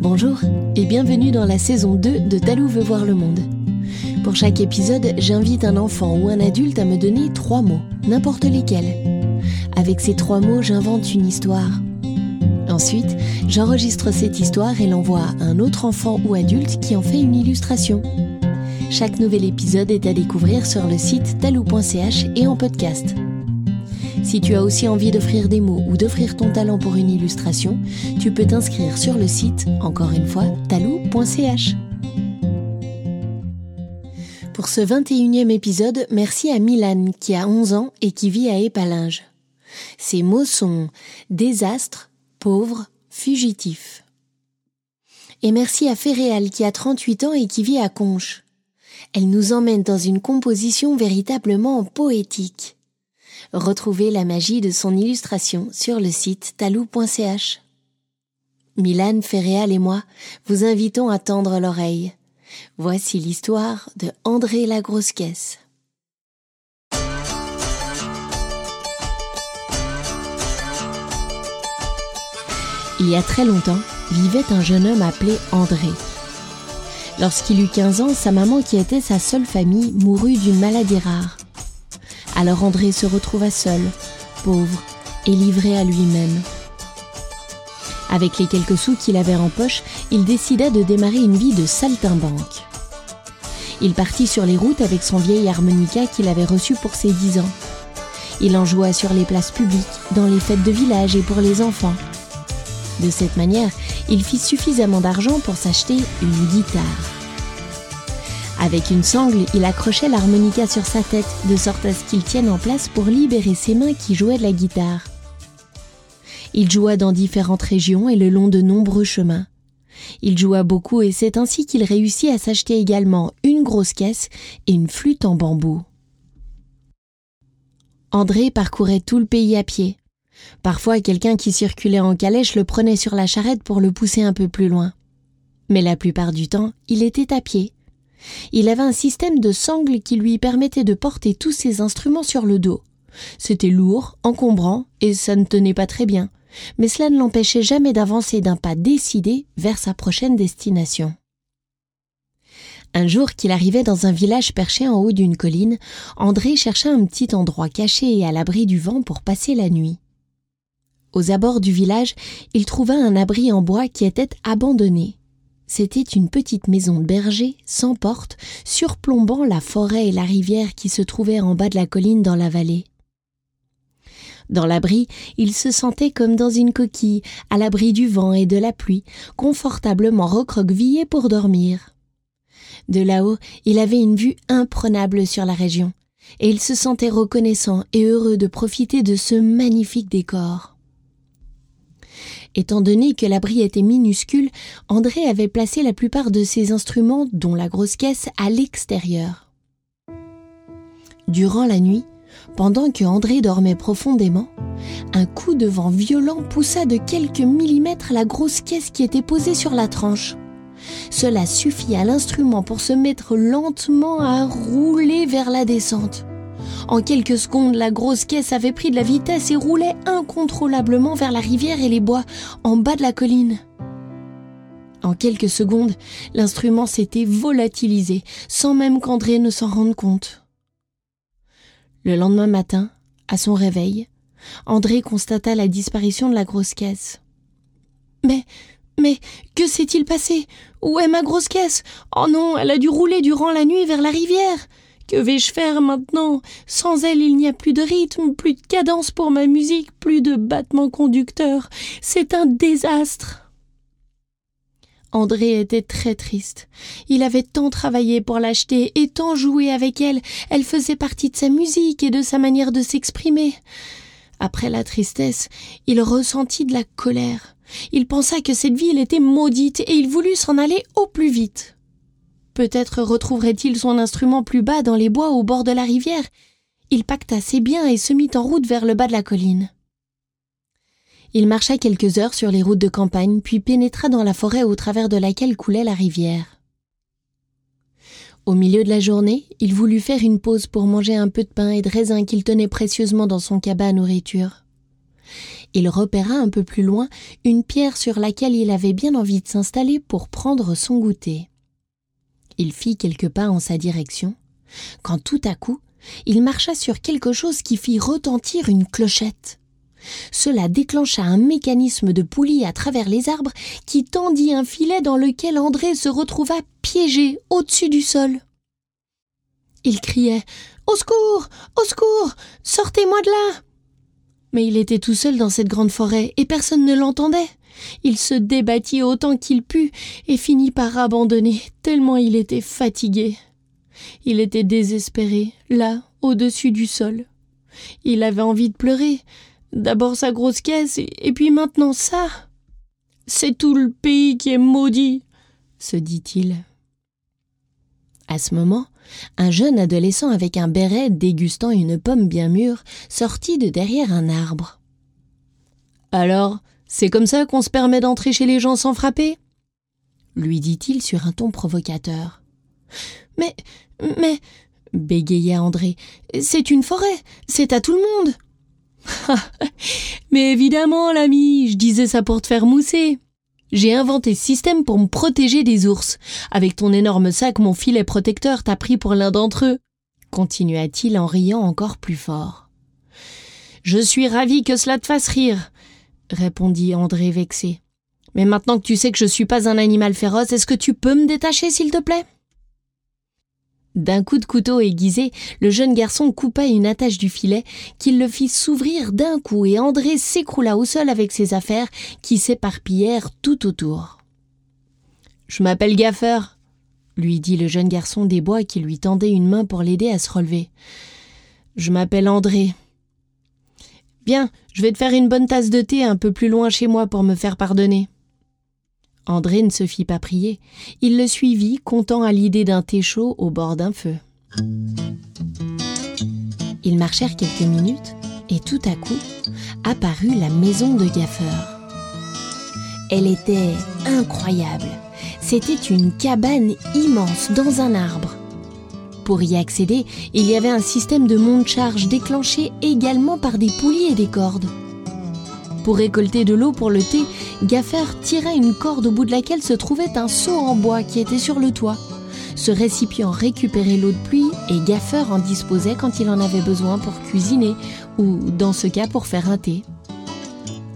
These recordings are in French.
Bonjour et bienvenue dans la saison 2 de Talou veut voir le monde. Pour chaque épisode, j'invite un enfant ou un adulte à me donner trois mots, n'importe lesquels. Avec ces trois mots, j'invente une histoire. Ensuite, j'enregistre cette histoire et l'envoie à un autre enfant ou adulte qui en fait une illustration. Chaque nouvel épisode est à découvrir sur le site talou.ch et en podcast. Si tu as aussi envie d'offrir des mots ou d'offrir ton talent pour une illustration, tu peux t'inscrire sur le site, encore une fois, talou.ch. Pour ce 21e épisode, merci à Milan qui a 11 ans et qui vit à Épalinges. Ses mots sont désastre, pauvre, fugitif. Et merci à Féréal qui a 38 ans et qui vit à Conches. Elle nous emmène dans une composition véritablement poétique. Retrouvez la magie de son illustration sur le site talou.ch. Milan, Ferréal et moi vous invitons à tendre l'oreille. Voici l'histoire de André la grosse caisse. Il y a très longtemps, vivait un jeune homme appelé André. Lorsqu'il eut 15 ans, sa maman, qui était sa seule famille, mourut d'une maladie rare. Alors André se retrouva seul, pauvre et livré à lui-même. Avec les quelques sous qu'il avait en poche, il décida de démarrer une vie de saltimbanque. Il partit sur les routes avec son vieil harmonica qu'il avait reçu pour ses dix ans. Il en joua sur les places publiques, dans les fêtes de village et pour les enfants. De cette manière, il fit suffisamment d'argent pour s'acheter une guitare. Avec une sangle, il accrochait l'harmonica sur sa tête, de sorte à ce qu'il tienne en place pour libérer ses mains qui jouaient de la guitare. Il joua dans différentes régions et le long de nombreux chemins. Il joua beaucoup et c'est ainsi qu'il réussit à s'acheter également une grosse caisse et une flûte en bambou. André parcourait tout le pays à pied. Parfois, quelqu'un qui circulait en calèche le prenait sur la charrette pour le pousser un peu plus loin. Mais la plupart du temps, il était à pied. Il avait un système de sangles qui lui permettait de porter tous ses instruments sur le dos. C'était lourd, encombrant, et ça ne tenait pas très bien, mais cela ne l'empêchait jamais d'avancer d'un pas décidé vers sa prochaine destination. Un jour qu'il arrivait dans un village perché en haut d'une colline, André chercha un petit endroit caché et à l'abri du vent pour passer la nuit. Aux abords du village, il trouva un abri en bois qui était abandonné. C'était une petite maison de berger, sans porte, surplombant la forêt et la rivière qui se trouvaient en bas de la colline dans la vallée. Dans l'abri, il se sentait comme dans une coquille, à l'abri du vent et de la pluie, confortablement recroquevillé pour dormir. De là-haut, il avait une vue imprenable sur la région, et il se sentait reconnaissant et heureux de profiter de ce magnifique décor. Étant donné que l'abri était minuscule, André avait placé la plupart de ses instruments, dont la grosse caisse, à l'extérieur. Durant la nuit, pendant que André dormait profondément, un coup de vent violent poussa de quelques millimètres la grosse caisse qui était posée sur la tranche. Cela suffit à l'instrument pour se mettre lentement à rouler vers la descente. En quelques secondes, la grosse caisse avait pris de la vitesse et roulait incontrôlablement vers la rivière et les bois en bas de la colline. En quelques secondes, l'instrument s'était volatilisé, sans même qu'André ne s'en rende compte. Le lendemain matin, à son réveil, André constata la disparition de la grosse caisse. Mais, mais, que s'est-il passé? Où est ma grosse caisse? Oh non, elle a dû rouler durant la nuit vers la rivière. Que vais-je faire maintenant? Sans elle, il n'y a plus de rythme, plus de cadence pour ma musique, plus de battements conducteurs. C'est un désastre. André était très triste. Il avait tant travaillé pour l'acheter et tant joué avec elle. Elle faisait partie de sa musique et de sa manière de s'exprimer. Après la tristesse, il ressentit de la colère. Il pensa que cette ville était maudite et il voulut s'en aller au plus vite. Peut-être retrouverait-il son instrument plus bas dans les bois au bord de la rivière. Il pacta ses biens et se mit en route vers le bas de la colline. Il marcha quelques heures sur les routes de campagne, puis pénétra dans la forêt au travers de laquelle coulait la rivière. Au milieu de la journée, il voulut faire une pause pour manger un peu de pain et de raisin qu'il tenait précieusement dans son cabas à nourriture. Il repéra un peu plus loin une pierre sur laquelle il avait bien envie de s'installer pour prendre son goûter. Il fit quelques pas en sa direction, quand tout à coup, il marcha sur quelque chose qui fit retentir une clochette. Cela déclencha un mécanisme de poulie à travers les arbres qui tendit un filet dans lequel André se retrouva piégé au-dessus du sol. Il criait Au secours Au secours Sortez-moi de là Mais il était tout seul dans cette grande forêt et personne ne l'entendait. Il se débattit autant qu'il put et finit par abandonner, tellement il était fatigué. Il était désespéré, là, au-dessus du sol. Il avait envie de pleurer. D'abord sa grosse caisse, et puis maintenant ça. C'est tout le pays qui est maudit, se dit-il. À ce moment, un jeune adolescent avec un béret dégustant une pomme bien mûre sortit de derrière un arbre. Alors, c'est comme ça qu'on se permet d'entrer chez les gens sans frapper? lui dit-il sur un ton provocateur. Mais, mais, bégaya André, c'est une forêt, c'est à tout le monde. mais évidemment, l'ami, je disais ça pour te faire mousser. J'ai inventé ce système pour me protéger des ours. Avec ton énorme sac, mon filet protecteur t'a pris pour l'un d'entre eux, continua-t-il en riant encore plus fort. Je suis ravi que cela te fasse rire, répondit André vexé. Mais maintenant que tu sais que je suis pas un animal féroce, est-ce que tu peux me détacher, s'il te plaît? D'un coup de couteau aiguisé, le jeune garçon coupa une attache du filet, qui le fit s'ouvrir d'un coup, et André s'écroula au sol avec ses affaires, qui s'éparpillèrent tout autour. Je m'appelle Gaffer, lui dit le jeune garçon des bois qui lui tendait une main pour l'aider à se relever. Je m'appelle André. Bien, je vais te faire une bonne tasse de thé un peu plus loin chez moi pour me faire pardonner. André ne se fit pas prier. Il le suivit, content à l'idée d'un thé chaud au bord d'un feu. Ils marchèrent quelques minutes, et tout à coup apparut la maison de Gaffeur. Elle était incroyable. C'était une cabane immense dans un arbre. Pour y accéder, il y avait un système de monte-charge déclenché également par des poulies et des cordes. Pour récolter de l'eau pour le thé, Gaffer tira une corde au bout de laquelle se trouvait un seau en bois qui était sur le toit. Ce récipient récupérait l'eau de pluie et Gaffer en disposait quand il en avait besoin pour cuisiner ou, dans ce cas, pour faire un thé.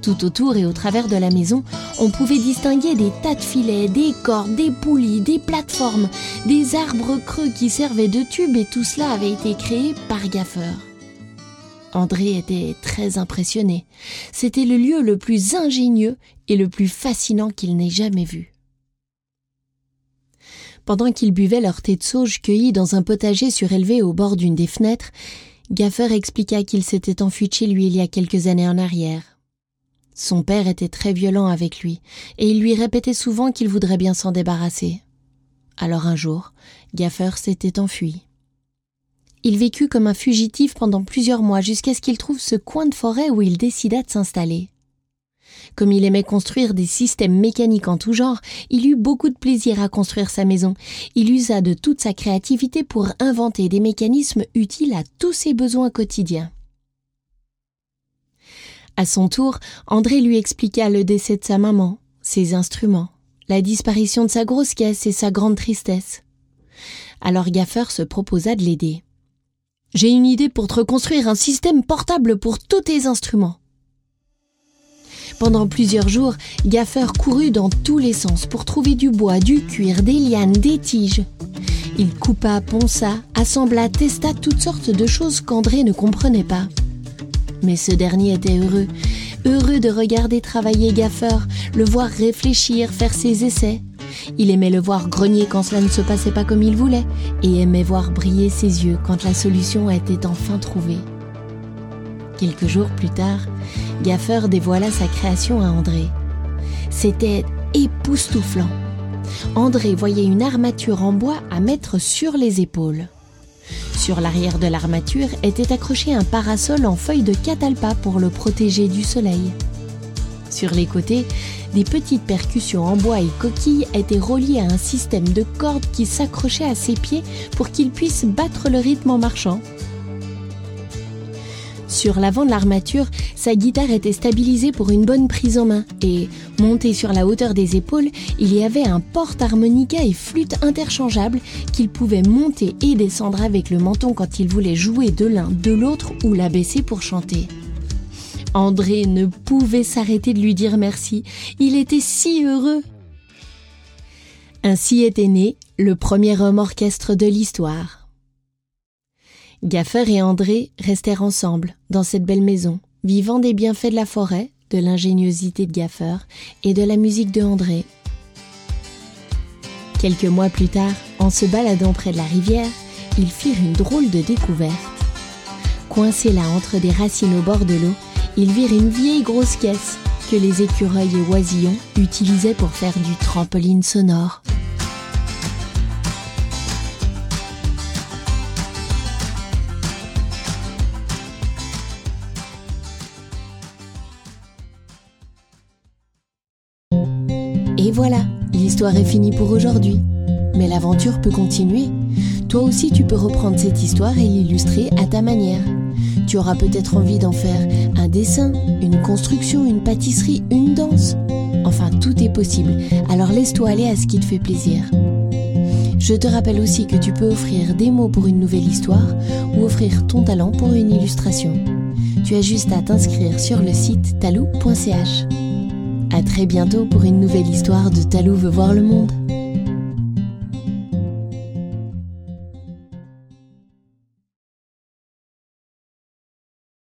Tout autour et au travers de la maison, on pouvait distinguer des tas de filets, des cordes, des poulies, des plateformes, des arbres creux qui servaient de tubes et tout cela avait été créé par Gaffer. André était très impressionné. C'était le lieu le plus ingénieux et le plus fascinant qu'il n'ait jamais vu. Pendant qu'ils buvaient leur thé de sauge cueilli dans un potager surélevé au bord d'une des fenêtres, Gaffer expliqua qu'il s'était enfui chez lui il y a quelques années en arrière. Son père était très violent avec lui, et il lui répétait souvent qu'il voudrait bien s'en débarrasser. Alors un jour, Gaffer s'était enfui. Il vécut comme un fugitif pendant plusieurs mois jusqu'à ce qu'il trouve ce coin de forêt où il décida de s'installer. Comme il aimait construire des systèmes mécaniques en tout genre, il eut beaucoup de plaisir à construire sa maison. Il usa de toute sa créativité pour inventer des mécanismes utiles à tous ses besoins quotidiens. À son tour, André lui expliqua le décès de sa maman, ses instruments, la disparition de sa grosse caisse et sa grande tristesse. Alors Gaffer se proposa de l'aider. J'ai une idée pour te reconstruire un système portable pour tous tes instruments. Pendant plusieurs jours, Gaffer courut dans tous les sens pour trouver du bois, du cuir, des lianes, des tiges. Il coupa, ponça, assembla, testa toutes sortes de choses qu'André ne comprenait pas. Mais ce dernier était heureux, heureux de regarder travailler Gaffer, le voir réfléchir, faire ses essais. Il aimait le voir grogner quand cela ne se passait pas comme il voulait, et aimait voir briller ses yeux quand la solution était enfin trouvée. Quelques jours plus tard, Gaffer dévoila sa création à André. C'était époustouflant. André voyait une armature en bois à mettre sur les épaules. Sur l'arrière de l'armature était accroché un parasol en feuilles de catalpa pour le protéger du soleil. Sur les côtés, des petites percussions en bois et coquilles étaient reliées à un système de cordes qui s'accrochait à ses pieds pour qu'il puisse battre le rythme en marchant. Sur l'avant de l'armature, sa guitare était stabilisée pour une bonne prise en main et, monté sur la hauteur des épaules, il y avait un porte-harmonica et flûte interchangeable qu'il pouvait monter et descendre avec le menton quand il voulait jouer de l'un, de l'autre ou l'abaisser pour chanter. André ne pouvait s'arrêter de lui dire merci. Il était si heureux. Ainsi était né le premier homme orchestre de l'histoire. Gaffer et André restèrent ensemble dans cette belle maison, vivant des bienfaits de la forêt, de l'ingéniosité de Gaffer et de la musique de André. Quelques mois plus tard, en se baladant près de la rivière, ils firent une drôle de découverte. Coincés là entre des racines au bord de l'eau, ils virent une vieille grosse caisse que les écureuils et oisillons utilisaient pour faire du trampoline sonore. Et voilà, l'histoire est finie pour aujourd'hui. Mais l'aventure peut continuer. Toi aussi, tu peux reprendre cette histoire et l'illustrer à ta manière. Tu auras peut-être envie d'en faire dessin, une construction, une pâtisserie, une danse. Enfin, tout est possible. Alors laisse-toi aller à ce qui te fait plaisir. Je te rappelle aussi que tu peux offrir des mots pour une nouvelle histoire ou offrir ton talent pour une illustration. Tu as juste à t'inscrire sur le site talou.ch. À très bientôt pour une nouvelle histoire de Talou veut voir le monde.